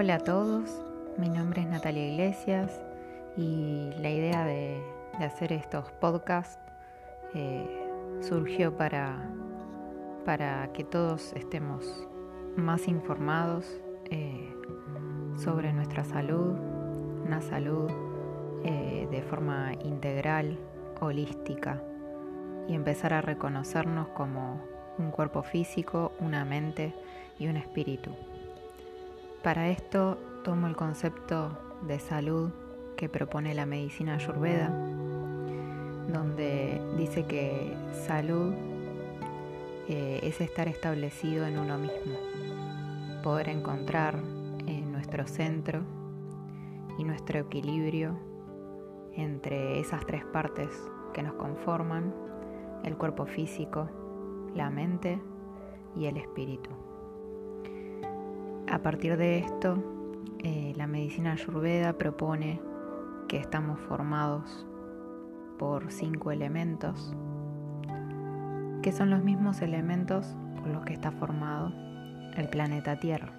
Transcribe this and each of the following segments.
Hola a todos, mi nombre es Natalia Iglesias y la idea de, hacer estos podcasts eh, surgió para, para que todos estemos más informados eh, sobre nuestra salud, una salud eh, de forma integral, holística y empezar a reconocernos como un cuerpo físico, una mente y un espíritu. Para esto tomo el concepto de salud que propone la medicina ayurveda, donde dice que salud eh, es estar establecido en uno mismo, poder encontrar en nuestro centro y nuestro equilibrio entre esas tres partes que nos conforman, el cuerpo físico, la mente y el espíritu. A partir de esto, eh, la medicina ayurveda propone que estamos formados por cinco elementos, que son los mismos elementos por los que está formado el planeta Tierra.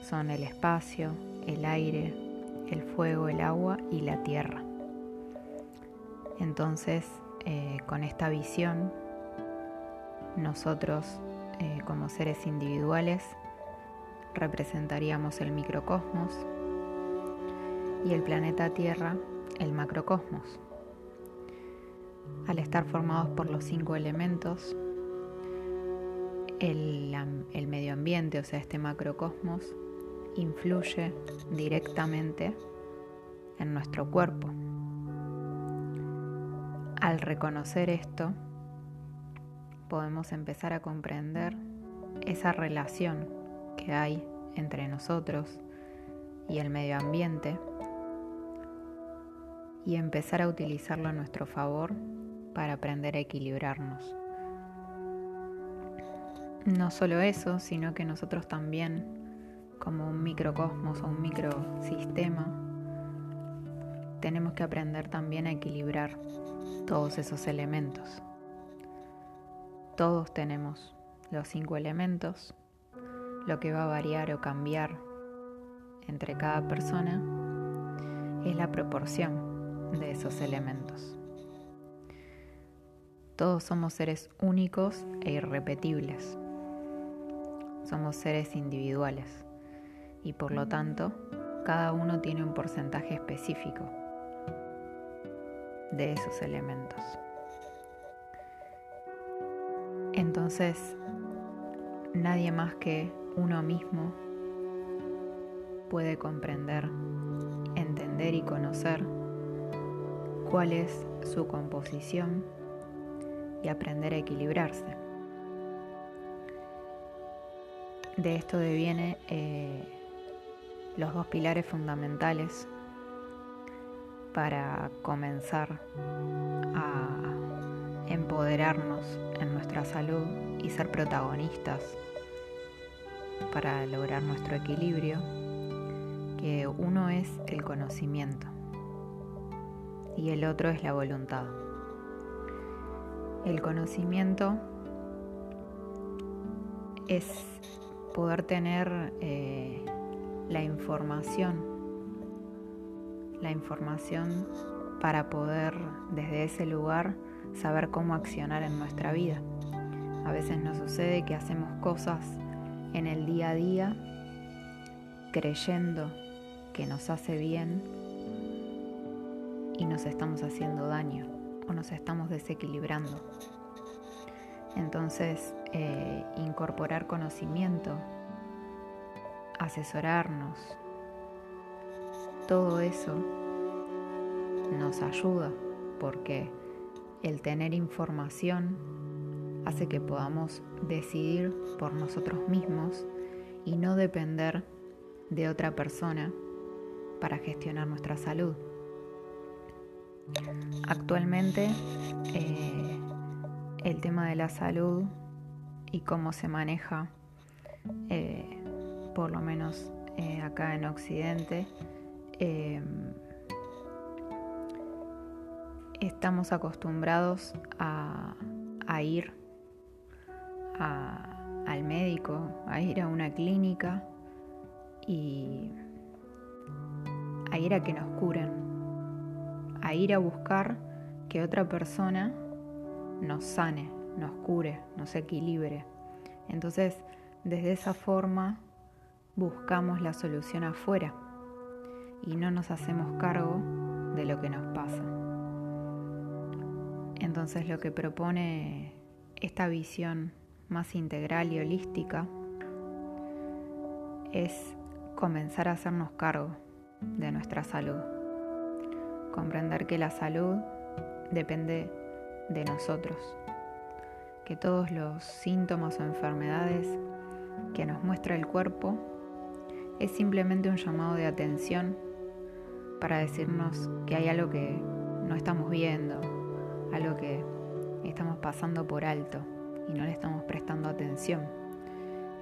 Son el espacio, el aire, el fuego, el agua y la tierra. Entonces, eh, con esta visión, nosotros eh, como seres individuales representaríamos el microcosmos y el planeta Tierra el macrocosmos. Al estar formados por los cinco elementos, el, medio ambiente, o sea, este macrocosmos, influye directamente en nuestro cuerpo. Al reconocer esto, podemos empezar a comprender esa relación que hay entre nosotros y el medio ambiente y empezar a utilizarlo a nuestro favor para aprender a equilibrarnos. No solo eso, sino que nosotros también, como un microcosmos o un microsistema, tenemos que aprender también a equilibrar todos esos elementos. Todos tenemos los cinco elementos lo que va a variar o cambiar entre cada persona es la proporción de esos elementos. Todos somos seres únicos e irrepetibles. Somos seres individuales y por lo tanto cada uno tiene un porcentaje específico de esos elementos. Entonces, nadie más que uno mismo puede comprender, entender y conocer cuál es su composición y aprender a equilibrarse. De esto deviene eh, los dos pilares fundamentales para comenzar a empoderarnos en nuestra salud y ser protagonistas para lograr nuestro equilibrio, que uno es el conocimiento y el otro es la voluntad. El conocimiento es poder tener eh, la información, la información para poder desde ese lugar saber cómo accionar en nuestra vida. A veces nos sucede que hacemos cosas en el día a día creyendo que nos hace bien y nos estamos haciendo daño o nos estamos desequilibrando. Entonces, eh, incorporar conocimiento, asesorarnos, todo eso nos ayuda porque el tener información hace que podamos decidir por nosotros mismos y no depender de otra persona para gestionar nuestra salud. Actualmente eh, el tema de la salud y cómo se maneja, eh, por lo menos eh, acá en Occidente, estamos acostumbrados a ir al médico, a ir a una clínica y a ir a que nos curen, a ir a buscar que otra persona nos sane, nos cure, nos equilibre. Entonces, desde esa forma buscamos la solución afuera y no nos hacemos cargo de lo que nos pasa. Entonces lo que propone esta visión más integral y holística es comenzar a hacernos cargo de nuestra salud. Comprender que la salud depende de nosotros, que todos los síntomas o enfermedades que nos muestra el cuerpo es simplemente un llamado de atención para decirnos que hay algo que no estamos viendo, algo que estamos pasando por alto y no le estamos prestando atención.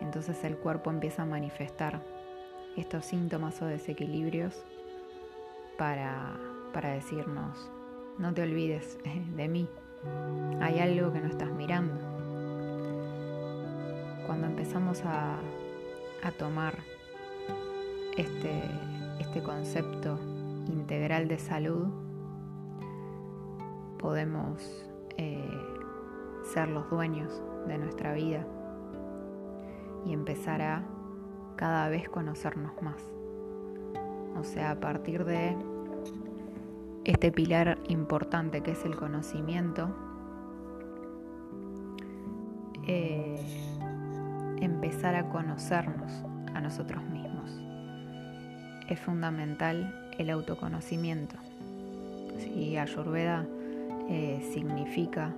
Entonces el cuerpo empieza a manifestar estos síntomas o desequilibrios para, para decirnos, no te olvides de mí, hay algo que no estás mirando. Cuando empezamos a, a tomar este, este concepto integral de salud, podemos eh, ser los dueños de nuestra vida y empezar a cada vez conocernos más. O sea, a partir de este pilar importante que es el conocimiento, eh, empezar a conocernos a nosotros mismos. Es fundamental el autoconocimiento. Si Ayurveda eh, significa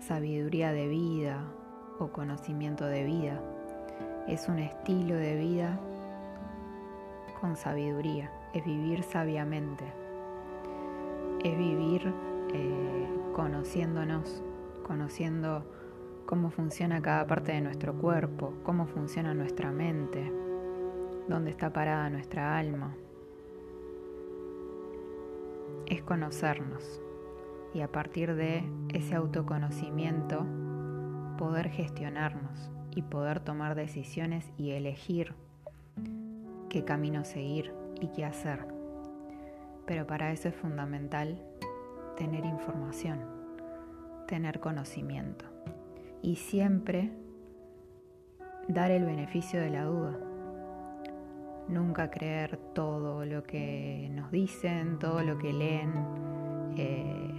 sabiduría de vida o conocimiento de vida, es un estilo de vida con sabiduría, es vivir sabiamente, es vivir eh, conociéndonos, conociendo cómo funciona cada parte de nuestro cuerpo, cómo funciona nuestra mente, dónde está parada nuestra alma. Es conocernos y a partir de ese autoconocimiento poder gestionarnos y poder tomar decisiones y elegir qué camino seguir y qué hacer. Pero para eso es fundamental tener información, tener conocimiento y siempre dar el beneficio de la duda. Nunca creer todo lo que nos dicen, todo lo que leen eh,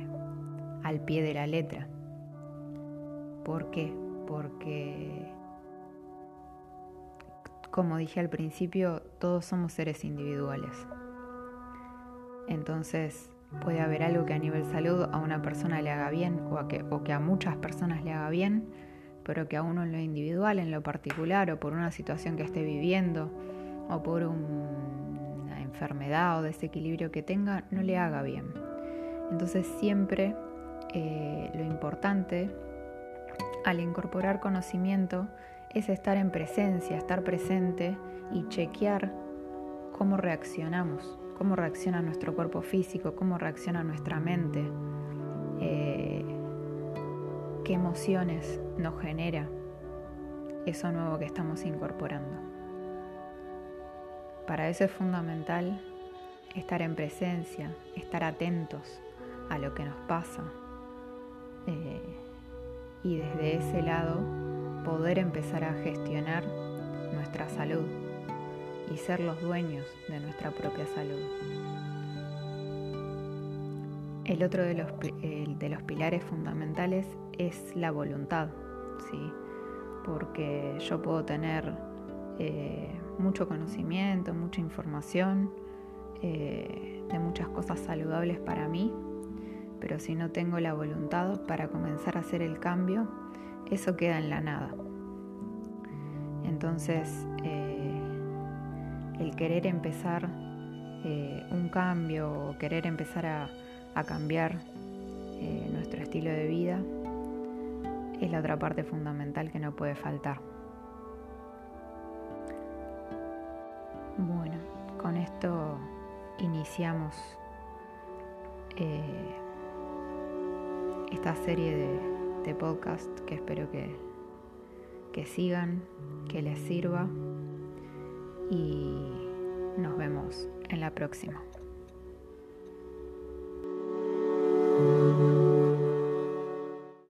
al pie de la letra. ¿Por qué? Porque como dije al principio, todos somos seres individuales. Entonces, puede haber algo que a nivel salud a una persona le haga bien o, que, o que a muchas personas le haga bien, pero que a uno en lo individual, en lo particular, o por una situación que esté viviendo, o por una enfermedad o desequilibrio que tenga, no le haga bien. Entonces siempre eh, lo importante al incorporar conocimiento es estar en presencia, estar presente y chequear cómo reaccionamos, cómo reacciona nuestro cuerpo físico, cómo reacciona nuestra mente, eh, qué emociones nos genera eso nuevo que estamos incorporando. Para eso es fundamental estar en presencia, estar atentos a lo que nos pasa y desde ese lado poder empezar a gestionar nuestra salud y ser los dueños de nuestra propia salud. El otro de los, de los pilares fundamentales es la voluntad, ¿sí? porque yo puedo tener eh, mucho conocimiento, mucha información eh, de muchas cosas saludables para mí, pero si no tengo la voluntad para comenzar a hacer el cambio, eso queda en la nada. Entonces, eh, el querer empezar eh, un cambio o querer empezar a, cambiar eh, nuestro estilo de vida es la otra parte fundamental que no puede faltar. Bueno, con esto iniciamos esta serie de, este podcast que espero que, que sigan, que les sirva y vemos en la próxima.